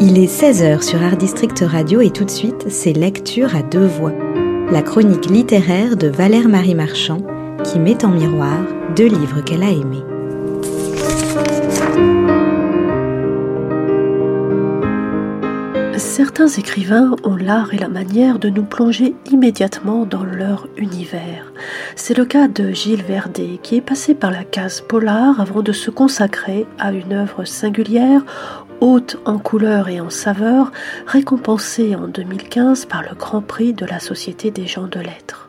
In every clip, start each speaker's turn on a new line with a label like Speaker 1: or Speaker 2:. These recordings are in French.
Speaker 1: Il est 16h sur Art District Radio et tout de suite, c'est Lecture à deux voix. La chronique littéraire de Valère Marie Marchand qui met en miroir deux livres qu'elle a aimés.
Speaker 2: Certains écrivains ont l'art et la manière de nous plonger immédiatement dans leur univers. C'est le cas de Gilles Verdet, qui est passé par la case polar avant de se consacrer à une œuvre singulière haute en couleur et en saveur, récompensée en 2015 par le Grand Prix de la Société des gens de lettres.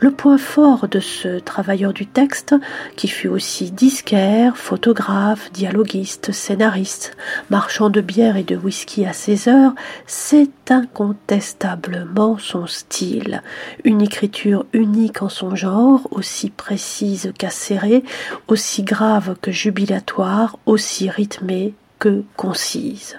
Speaker 2: Le point fort de ce travailleur du texte, qui fut aussi disquaire, photographe, dialoguiste, scénariste, marchand de bière et de whisky à ses heures, c'est incontestablement son style. Une écriture unique en son genre, aussi précise qu'acérée, aussi grave que jubilatoire, aussi rythmée concise.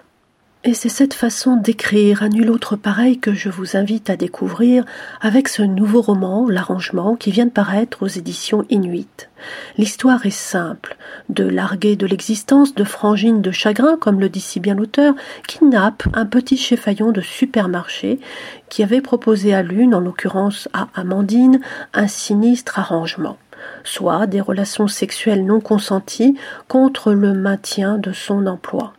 Speaker 2: Et c'est cette façon d'écrire à nul autre pareil que je vous invite à découvrir avec ce nouveau roman, L'arrangement, qui vient de paraître aux éditions Inuit. L'histoire est simple. De larguer de l'existence de frangines de chagrin, comme le dit si bien l'auteur, kidnappe un petit chefaillon de supermarché qui avait proposé à l'une, en l'occurrence à Amandine, un sinistre arrangement soit des relations sexuelles non consenties contre le maintien de son emploi.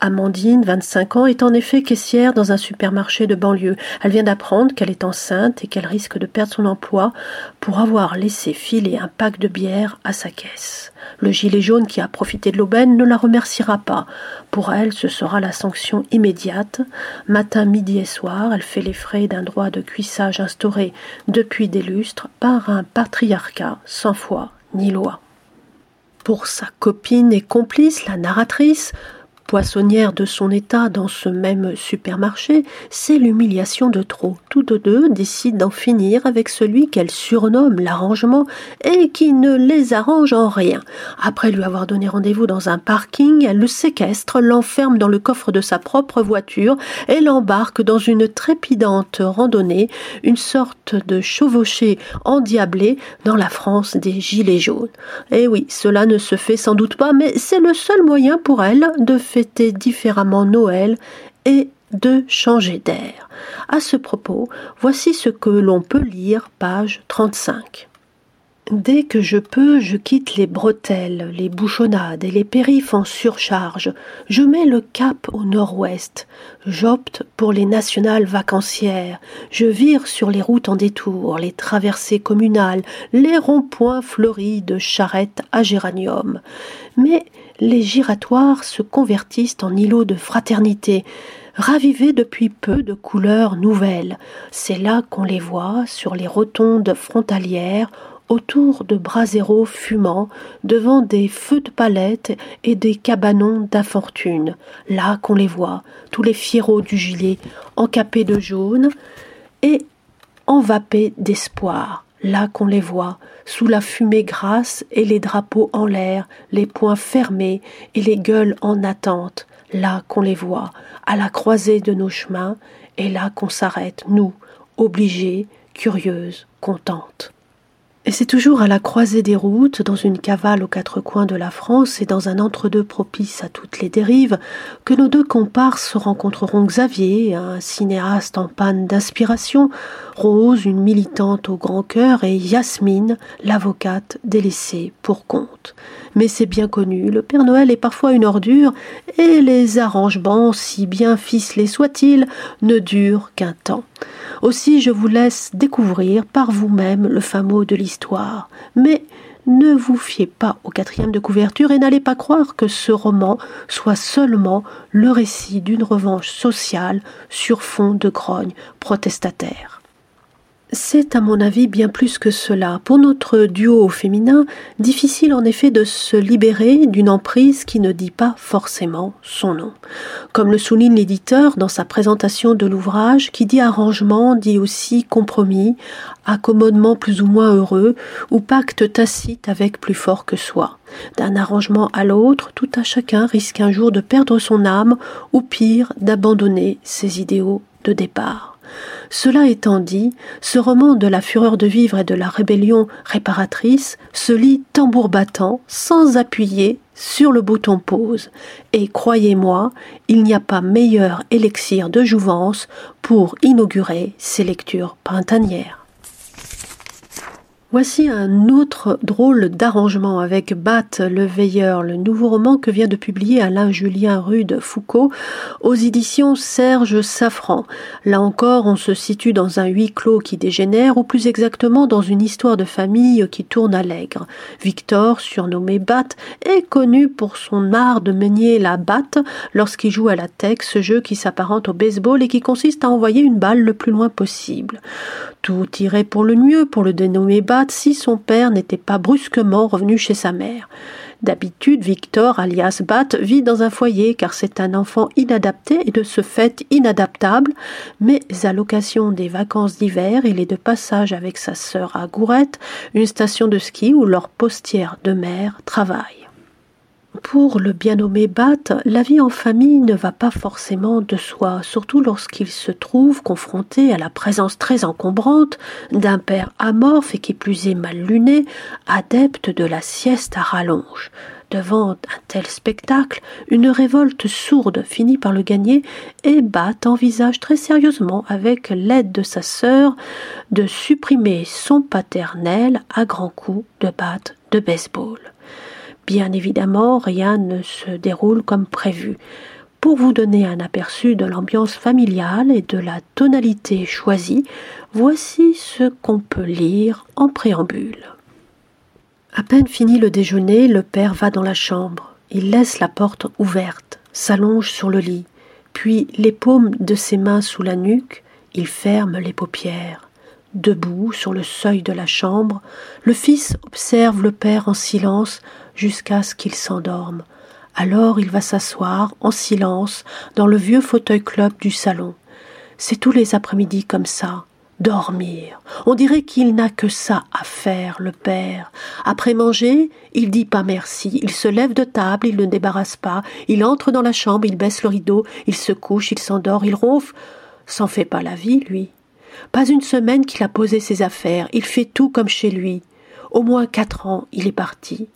Speaker 2: Amandine, 25 ans, est en effet caissière dans un supermarché de banlieue. Elle vient d'apprendre qu'elle est enceinte et qu'elle risque de perdre son emploi pour avoir laissé filer un pack de bière à sa caisse. Le gilet jaune qui a profité de l'aubaine ne la remerciera pas. Pour elle, ce sera la sanction immédiate. Matin, midi et soir, elle fait les frais d'un droit de cuissage instauré depuis des lustres par un patriarcat sans foi ni loi. Pour sa copine et complice, la narratrice, poissonnière de son état dans ce même supermarché, c'est l'humiliation de trop. Toutes deux décident d'en finir avec celui qu'elle surnomme l'arrangement et qui ne les arrange en rien. Après lui avoir donné rendez-vous dans un parking, elle le séquestre, l'enferme dans le coffre de sa propre voiture et l'embarque dans une trépidante randonnée, une sorte de chevauchée endiablée dans la France des Gilets jaunes. Eh oui, cela ne se fait sans doute pas, mais c'est le seul moyen pour elle de faire différemment Noël et de changer d'air. À ce propos, voici ce que l'on peut lire, page 35. Dès que je peux, je quitte les bretelles, les bouchonnades et les périphes en surcharge. Je mets le cap au nord-ouest. J'opte pour les nationales vacancières. Je vire sur les routes en détour, les traversées communales, les ronds-points fleuris de charrettes à géranium. Mais les giratoires se convertissent en îlots de fraternité, ravivés depuis peu de couleurs nouvelles. C'est là qu'on les voit sur les rotondes frontalières, autour de braséros fumants, devant des feux de palette et des cabanons d'infortune. Là qu'on les voit, tous les fierrots du gilet, encapés de jaune et envapés d'espoir là qu'on les voit, sous la fumée grasse et les drapeaux en l'air, les poings fermés et les gueules en attente, là qu'on les voit, à la croisée de nos chemins, et là qu'on s'arrête, nous, obligés, curieuses, contentes. Et c'est toujours à la croisée des routes, dans une cavale aux quatre coins de la France et dans un entre-deux propice à toutes les dérives, que nos deux comparses rencontreront Xavier, un cinéaste en panne d'inspiration, Rose, une militante au grand cœur, et Yasmine, l'avocate délaissée pour compte. Mais c'est bien connu, le Père Noël est parfois une ordure, et les arrangements, si bien ficelés soient-ils, ne durent qu'un temps. Aussi je vous laisse découvrir par vous-même le mot de l'histoire. Mais ne vous fiez pas au quatrième de couverture et n'allez pas croire que ce roman soit seulement le récit d'une revanche sociale sur fond de grogne protestataire. C'est à mon avis bien plus que cela. Pour notre duo féminin, difficile en effet de se libérer d'une emprise qui ne dit pas forcément son nom. Comme le souligne l'éditeur dans sa présentation de l'ouvrage, qui dit arrangement dit aussi compromis, accommodement plus ou moins heureux, ou pacte tacite avec plus fort que soi. D'un arrangement à l'autre, tout à chacun risque un jour de perdre son âme, ou pire, d'abandonner ses idéaux de départ. Cela étant dit, ce roman de la fureur de vivre et de la rébellion réparatrice se lit tambour battant, sans appuyer sur le bouton pause. Et croyez-moi, il n'y a pas meilleur élixir de jouvence pour inaugurer ces lectures printanières. Voici un autre drôle d'arrangement avec Bat le Veilleur, le nouveau roman que vient de publier Alain Julien Rude Foucault aux éditions Serge Safran. Là encore, on se situe dans un huis clos qui dégénère, ou plus exactement dans une histoire de famille qui tourne à l'aigre. Victor, surnommé Bat, est connu pour son art de manier la batte lorsqu'il joue à la tech, ce jeu qui s'apparente au baseball et qui consiste à envoyer une balle le plus loin possible. Tout irait pour le mieux pour le dénommé Bat si son père n'était pas brusquement revenu chez sa mère. D'habitude, Victor, alias Bat, vit dans un foyer car c'est un enfant inadapté et de ce fait inadaptable, mais à l'occasion des vacances d'hiver, il est de passage avec sa sœur à Gourette, une station de ski où leur postière de mère travaille. Pour le bien nommé Bat, la vie en famille ne va pas forcément de soi, surtout lorsqu'il se trouve confronté à la présence très encombrante d'un père amorphe et qui plus est mal luné, adepte de la sieste à rallonge. Devant un tel spectacle, une révolte sourde finit par le gagner et Bat envisage très sérieusement, avec l'aide de sa sœur, de supprimer son paternel à grands coups de batte de baseball. Bien évidemment, rien ne se déroule comme prévu. Pour vous donner un aperçu de l'ambiance familiale et de la tonalité choisie, voici ce qu'on peut lire en préambule. À peine fini le déjeuner, le père va dans la chambre. Il laisse la porte ouverte, s'allonge sur le lit, puis les paumes de ses mains sous la nuque, il ferme les paupières. Debout sur le seuil de la chambre, le fils observe le père en silence jusqu'à ce qu'il s'endorme. Alors il va s'asseoir en silence dans le vieux fauteuil club du salon. C'est tous les après-midi comme ça. Dormir. On dirait qu'il n'a que ça à faire, le père. Après manger, il dit pas merci. Il se lève de table, il ne débarrasse pas. Il entre dans la chambre, il baisse le rideau, il se couche, il s'endort, il ronfle. S'en fait pas la vie, lui. Pas une semaine qu'il a posé ses affaires, il fait tout comme chez lui. Au moins quatre ans, il est parti.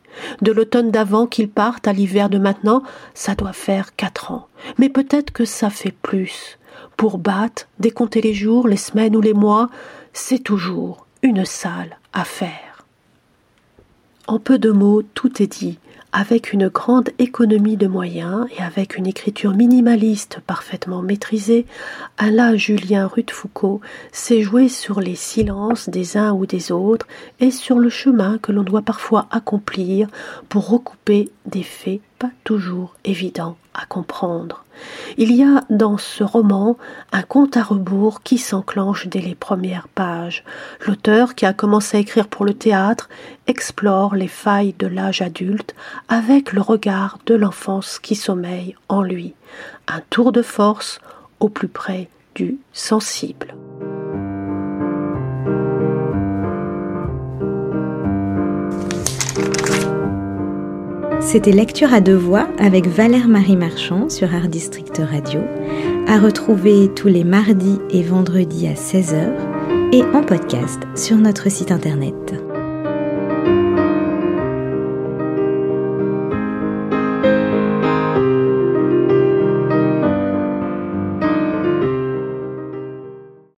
Speaker 2: De l'automne d'avant qu'il parte à l'hiver de maintenant, ça doit faire quatre ans. Mais peut-être que ça fait plus. Pour battre, décompter les jours, les semaines ou les mois, c'est toujours une sale affaire. En peu de mots, tout est dit avec une grande économie de moyens et avec une écriture minimaliste parfaitement maîtrisée, Alain Julien Foucault s'est joué sur les silences des uns ou des autres et sur le chemin que l'on doit parfois accomplir pour recouper des faits pas toujours évidents. à Il y a dans ce roman un compte à rebours qui s'enclenche dès les premières pages. L'auteur, qui a commencé à écrire pour le théâtre, explore les failles de l'âge adulte avec le regard de l'enfance qui sommeille en lui. Un tour de force au plus près du sensible.
Speaker 1: C'était Lecture à deux voix avec Valère-Marie Marchand sur Art District Radio, à retrouver tous les mardis et vendredis à 16h et en podcast sur notre site internet.